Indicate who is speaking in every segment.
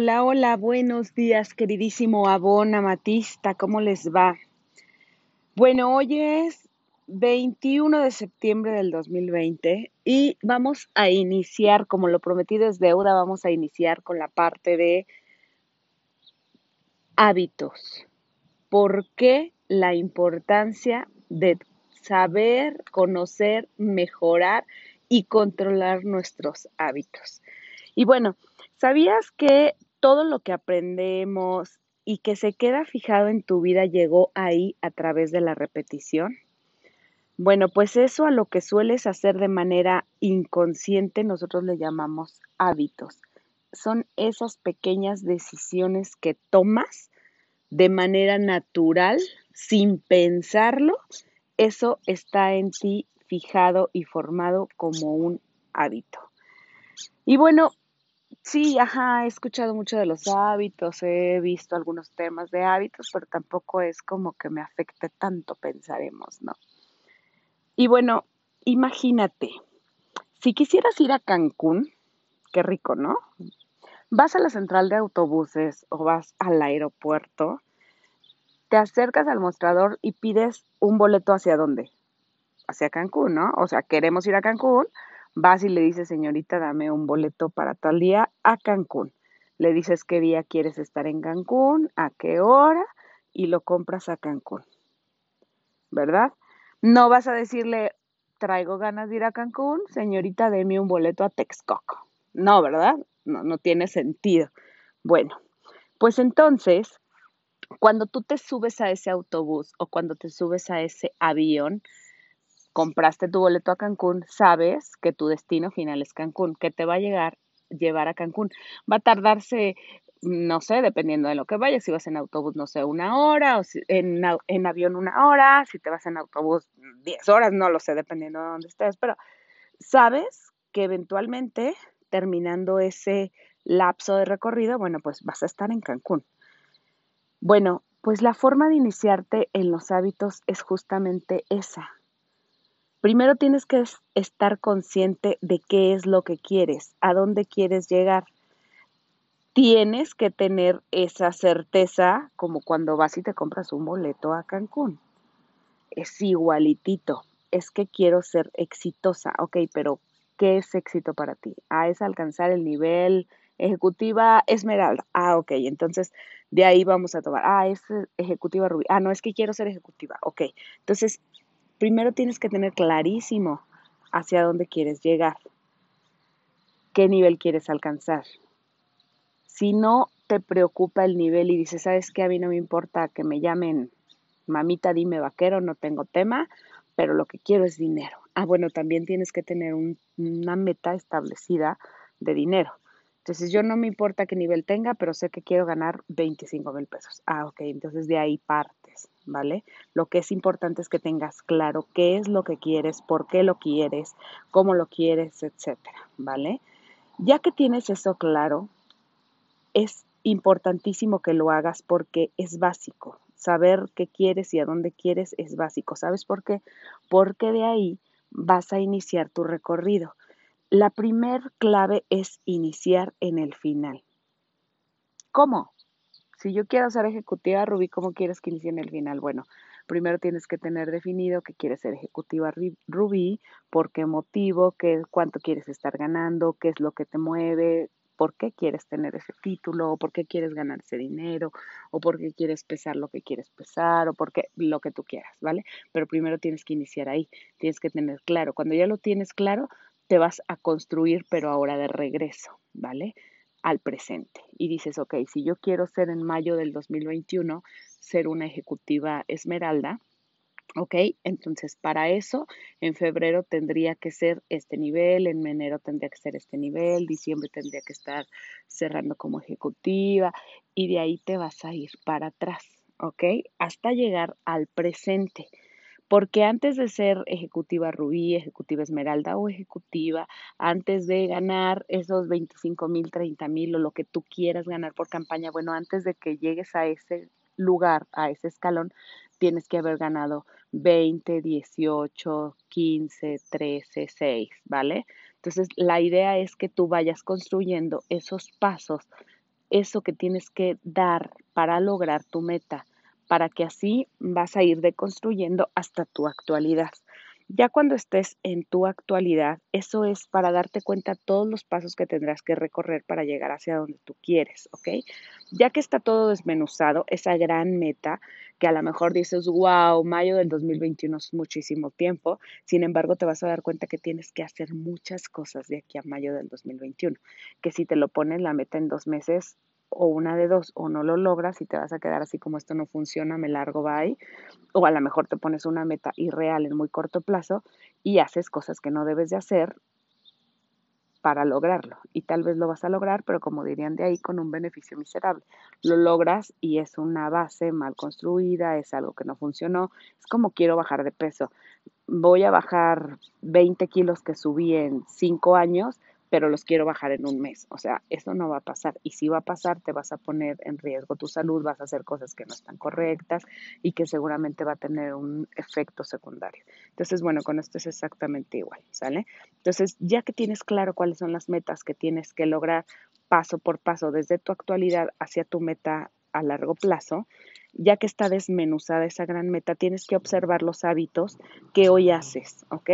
Speaker 1: Hola, hola, buenos días, queridísimo Abón Amatista, ¿cómo les va? Bueno, hoy es 21 de septiembre del 2020 y vamos a iniciar, como lo prometido es deuda, vamos a iniciar con la parte de hábitos. ¿Por qué la importancia de saber, conocer, mejorar y controlar nuestros hábitos? Y bueno, ¿sabías que todo lo que aprendemos y que se queda fijado en tu vida llegó ahí a través de la repetición? Bueno, pues eso a lo que sueles hacer de manera inconsciente nosotros le llamamos hábitos. Son esas pequeñas decisiones que tomas de manera natural, sin pensarlo. Eso está en ti fijado y formado como un hábito. Y bueno, Sí, ajá, he escuchado mucho de los hábitos, he visto algunos temas de hábitos, pero tampoco es como que me afecte tanto, pensaremos, ¿no? Y bueno, imagínate, si quisieras ir a Cancún, qué rico, ¿no? Vas a la central de autobuses o vas al aeropuerto, te acercas al mostrador y pides un boleto hacia dónde? Hacia Cancún, ¿no? O sea, queremos ir a Cancún, Vas y le dices, señorita, dame un boleto para tal día a Cancún. Le dices qué día quieres estar en Cancún, a qué hora y lo compras a Cancún. ¿Verdad? No vas a decirle, traigo ganas de ir a Cancún, señorita, deme un boleto a Texcoco. No, ¿verdad? No, no tiene sentido. Bueno, pues entonces, cuando tú te subes a ese autobús o cuando te subes a ese avión, compraste tu boleto a Cancún, sabes que tu destino final es Cancún, que te va a llegar, llevar a Cancún. Va a tardarse, no sé, dependiendo de lo que vayas, si vas en autobús, no sé, una hora, o si en, en avión una hora, si te vas en autobús 10 horas, no lo sé, dependiendo de dónde estés, pero sabes que eventualmente, terminando ese lapso de recorrido, bueno, pues vas a estar en Cancún. Bueno, pues la forma de iniciarte en los hábitos es justamente esa, Primero tienes que estar consciente de qué es lo que quieres, a dónde quieres llegar. Tienes que tener esa certeza como cuando vas y te compras un boleto a Cancún. Es igualitito. Es que quiero ser exitosa. Ok, pero ¿qué es éxito para ti? Ah, es alcanzar el nivel ejecutiva esmeralda. Ah, ok, entonces de ahí vamos a tomar. Ah, es ejecutiva rubí. Ah, no, es que quiero ser ejecutiva. Ok, entonces primero tienes que tener clarísimo hacia dónde quieres llegar, qué nivel quieres alcanzar. Si no te preocupa el nivel y dices, sabes que a mí no me importa que me llamen mamita, dime vaquero, no tengo tema, pero lo que quiero es dinero. Ah, bueno, también tienes que tener una meta establecida de dinero. Entonces yo no me importa qué nivel tenga, pero sé que quiero ganar 25 mil pesos. Ah, ok, entonces de ahí ¿vale? Lo que es importante es que tengas claro qué es lo que quieres, por qué lo quieres, cómo lo quieres, etcétera, ¿vale? Ya que tienes eso claro, es importantísimo que lo hagas porque es básico. Saber qué quieres y a dónde quieres es básico. ¿Sabes por qué? Porque de ahí vas a iniciar tu recorrido. La primer clave es iniciar en el final. ¿Cómo? Si yo quiero ser ejecutiva Rubí, ¿cómo quieres que inicie en el final? Bueno, primero tienes que tener definido que quieres ser ejecutiva Rubí, por qué motivo, qué, cuánto quieres estar ganando, qué es lo que te mueve, por qué quieres tener ese título, o por qué quieres ganar ese dinero, o por qué quieres pesar lo que quieres pesar, o por qué lo que tú quieras, ¿vale? Pero primero tienes que iniciar ahí, tienes que tener claro. Cuando ya lo tienes claro, te vas a construir, pero ahora de regreso, ¿vale? Al presente. Y dices, ok, si yo quiero ser en mayo del 2021, ser una ejecutiva esmeralda, ¿ok? Entonces, para eso, en febrero tendría que ser este nivel, en enero tendría que ser este nivel, diciembre tendría que estar cerrando como ejecutiva y de ahí te vas a ir para atrás, ¿ok? Hasta llegar al presente porque antes de ser ejecutiva rubí, ejecutiva esmeralda o ejecutiva, antes de ganar esos 25 mil, 30 mil o lo que tú quieras ganar por campaña, bueno, antes de que llegues a ese lugar, a ese escalón, tienes que haber ganado 20, 18, 15, 13, 6, ¿vale? Entonces, la idea es que tú vayas construyendo esos pasos eso que tienes que dar para lograr tu meta, para que así vas a ir deconstruyendo hasta tu actualidad. Ya cuando estés en tu actualidad, eso es para darte cuenta todos los pasos que tendrás que recorrer para llegar hacia donde tú quieres, ¿ok? Ya que está todo desmenuzado, esa gran meta, que a lo mejor dices, wow, mayo del 2021 es muchísimo tiempo, sin embargo te vas a dar cuenta que tienes que hacer muchas cosas de aquí a mayo del 2021, que si te lo pones la meta en dos meses, o una de dos, o no lo logras y te vas a quedar así como esto no funciona, me largo, bye, o a lo mejor te pones una meta irreal en muy corto plazo y haces cosas que no debes de hacer para lograrlo. Y tal vez lo vas a lograr, pero como dirían de ahí, con un beneficio miserable. Lo logras y es una base mal construida, es algo que no funcionó. Es como quiero bajar de peso. Voy a bajar 20 kilos que subí en 5 años, pero los quiero bajar en un mes. O sea, eso no va a pasar. Y si va a pasar, te vas a poner en riesgo tu salud, vas a hacer cosas que no están correctas y que seguramente va a tener un efecto secundario. Entonces, bueno, con esto es exactamente igual, ¿sale? Entonces, ya que tienes claro cuáles son las metas que tienes que lograr paso por paso desde tu actualidad hacia tu meta a largo plazo, ya que está desmenuzada esa gran meta, tienes que observar los hábitos que hoy haces, ¿ok?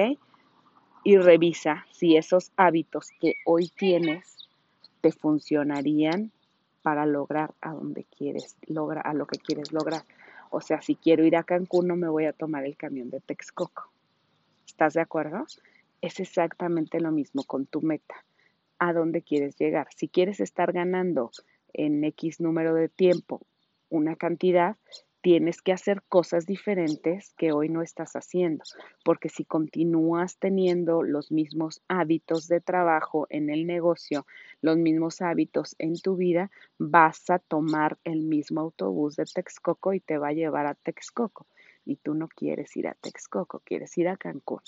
Speaker 1: Y revisa si esos hábitos que hoy tienes te funcionarían para lograr a donde quieres lograr, a lo que quieres lograr. O sea, si quiero ir a Cancún, no me voy a tomar el camión de Texcoco. ¿Estás de acuerdo? Es exactamente lo mismo con tu meta. ¿A dónde quieres llegar? Si quieres estar ganando en X número de tiempo una cantidad, tienes que hacer cosas diferentes que hoy no estás haciendo, porque si continúas teniendo los mismos hábitos de trabajo en el negocio, los mismos hábitos en tu vida, vas a tomar el mismo autobús de Texcoco y te va a llevar a Texcoco. Y tú no quieres ir a Texcoco, quieres ir a Cancún.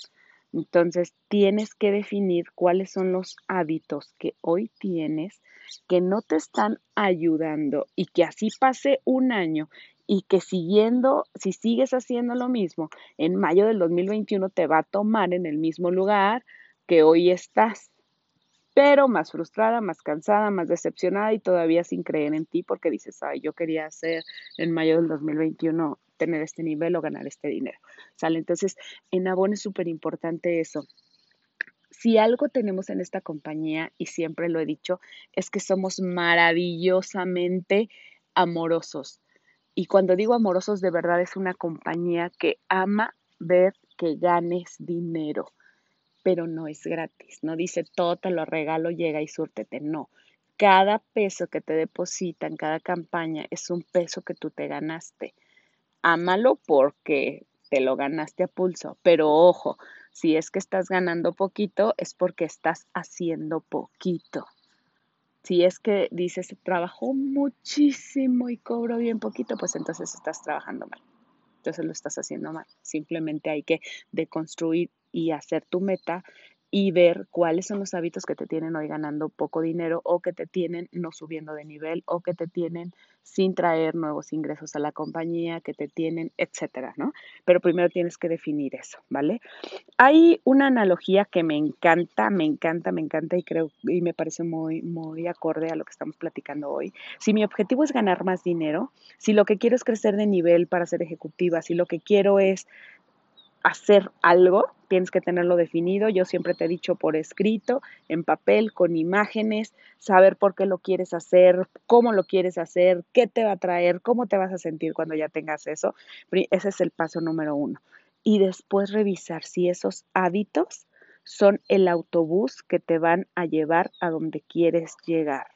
Speaker 1: Entonces, tienes que definir cuáles son los hábitos que hoy tienes que no te están ayudando y que así pase un año y que siguiendo, si sigues haciendo lo mismo, en mayo del 2021 te va a tomar en el mismo lugar que hoy estás, pero más frustrada, más cansada, más decepcionada y todavía sin creer en ti porque dices, ay, yo quería hacer en mayo del 2021 tener este nivel o ganar este dinero. ¿Sale? Entonces, en Avon es súper importante eso. Si algo tenemos en esta compañía, y siempre lo he dicho, es que somos maravillosamente amorosos y cuando digo amorosos, de verdad es una compañía que ama ver que ganes dinero, pero no es gratis. No dice todo te lo regalo, llega y súrtete. No. Cada peso que te depositan, cada campaña, es un peso que tú te ganaste. Ámalo porque te lo ganaste a pulso, pero ojo, si es que estás ganando poquito, es porque estás haciendo poquito. Si es que dices, trabajó muchísimo y cobro bien poquito, pues entonces estás trabajando mal. Entonces lo estás haciendo mal. Simplemente hay que deconstruir y hacer tu meta y ver cuáles son los hábitos que te tienen hoy ganando poco dinero o que te tienen no subiendo de nivel o que te tienen sin traer nuevos ingresos a la compañía, que te tienen, etcétera, ¿no? Pero primero tienes que definir eso, ¿vale? Hay una analogía que me encanta, me encanta, me encanta y creo y me parece muy muy acorde a lo que estamos platicando hoy. Si mi objetivo es ganar más dinero, si lo que quiero es crecer de nivel para ser ejecutiva, si lo que quiero es hacer algo, tienes que tenerlo definido. Yo siempre te he dicho por escrito, en papel, con imágenes, saber por qué lo quieres hacer, cómo lo quieres hacer, qué te va a traer, cómo te vas a sentir cuando ya tengas eso. Ese es el paso número uno. Y después revisar si esos hábitos son el autobús que te van a llevar a donde quieres llegar.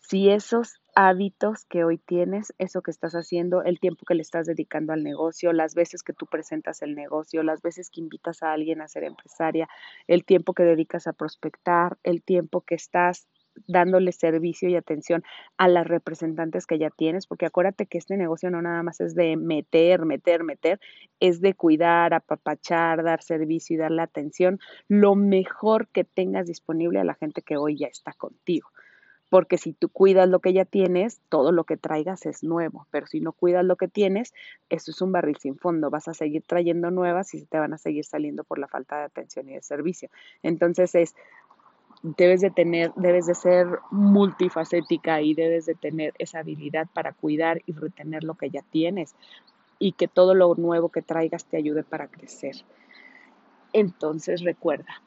Speaker 1: Si esos hábitos que hoy tienes, eso que estás haciendo, el tiempo que le estás dedicando al negocio, las veces que tú presentas el negocio, las veces que invitas a alguien a ser empresaria, el tiempo que dedicas a prospectar, el tiempo que estás dándole servicio y atención a las representantes que ya tienes, porque acuérdate que este negocio no nada más es de meter, meter, meter, es de cuidar, apapachar, dar servicio y darle atención, lo mejor que tengas disponible a la gente que hoy ya está contigo porque si tú cuidas lo que ya tienes, todo lo que traigas es nuevo, pero si no cuidas lo que tienes, eso es un barril sin fondo, vas a seguir trayendo nuevas y se te van a seguir saliendo por la falta de atención y de servicio. Entonces es debes de tener, debes de ser multifacética y debes de tener esa habilidad para cuidar y retener lo que ya tienes y que todo lo nuevo que traigas te ayude para crecer. Entonces recuerda,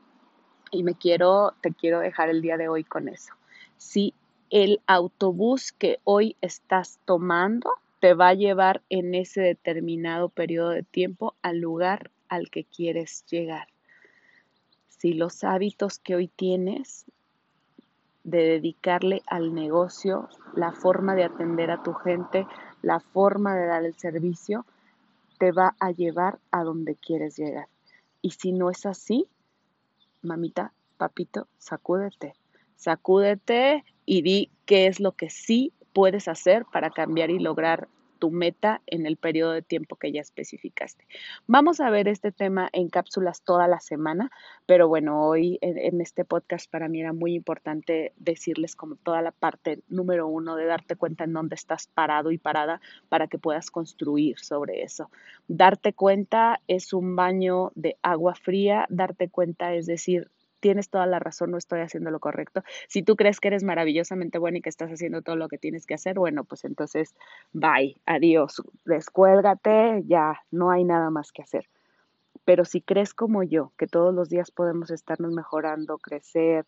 Speaker 1: y me quiero, te quiero dejar el día de hoy con eso. Si el autobús que hoy estás tomando te va a llevar en ese determinado periodo de tiempo al lugar al que quieres llegar si los hábitos que hoy tienes de dedicarle al negocio, la forma de atender a tu gente, la forma de dar el servicio, te va a llevar a donde quieres llegar. Y si no es así, mamita, papito, sacúdete. Sacúdete y di qué es lo que sí puedes hacer para cambiar y lograr tu meta en el periodo de tiempo que ya especificaste. Vamos a ver este tema en cápsulas toda la semana, pero bueno, hoy en, este podcast para mí era muy importante decirles como toda la parte número uno de darte cuenta en dónde estás parado y parada para que puedas construir sobre eso. Darte cuenta es un baño de agua fría, darte cuenta es decir, tienes toda la razón, no estoy haciendo lo correcto. Si tú crees que eres maravillosamente bueno y que estás haciendo todo lo que tienes que hacer, bueno, pues entonces, bye, adiós, descuélgate, ya, no hay nada más que hacer. Pero si crees como yo, que todos los días podemos estarnos mejorando, crecer,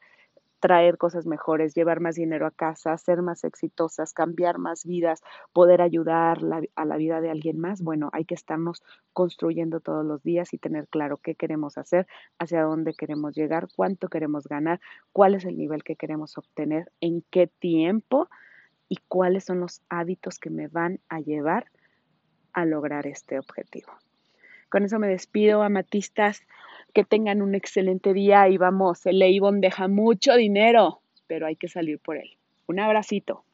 Speaker 1: traer cosas mejores, llevar más dinero a casa, ser más exitosas, cambiar más vidas, poder ayudar a la vida de alguien más. Bueno, hay que estarnos construyendo todos los días y tener claro qué queremos hacer, hacia dónde queremos llegar, cuánto queremos ganar, cuál es el nivel que queremos obtener, en qué tiempo y cuáles son los hábitos que me van a llevar a lograr este objetivo. Con eso me despido, amatistas. Que tengan un excelente día y vamos, el Avon deja mucho dinero, pero hay que salir por él. Un abracito.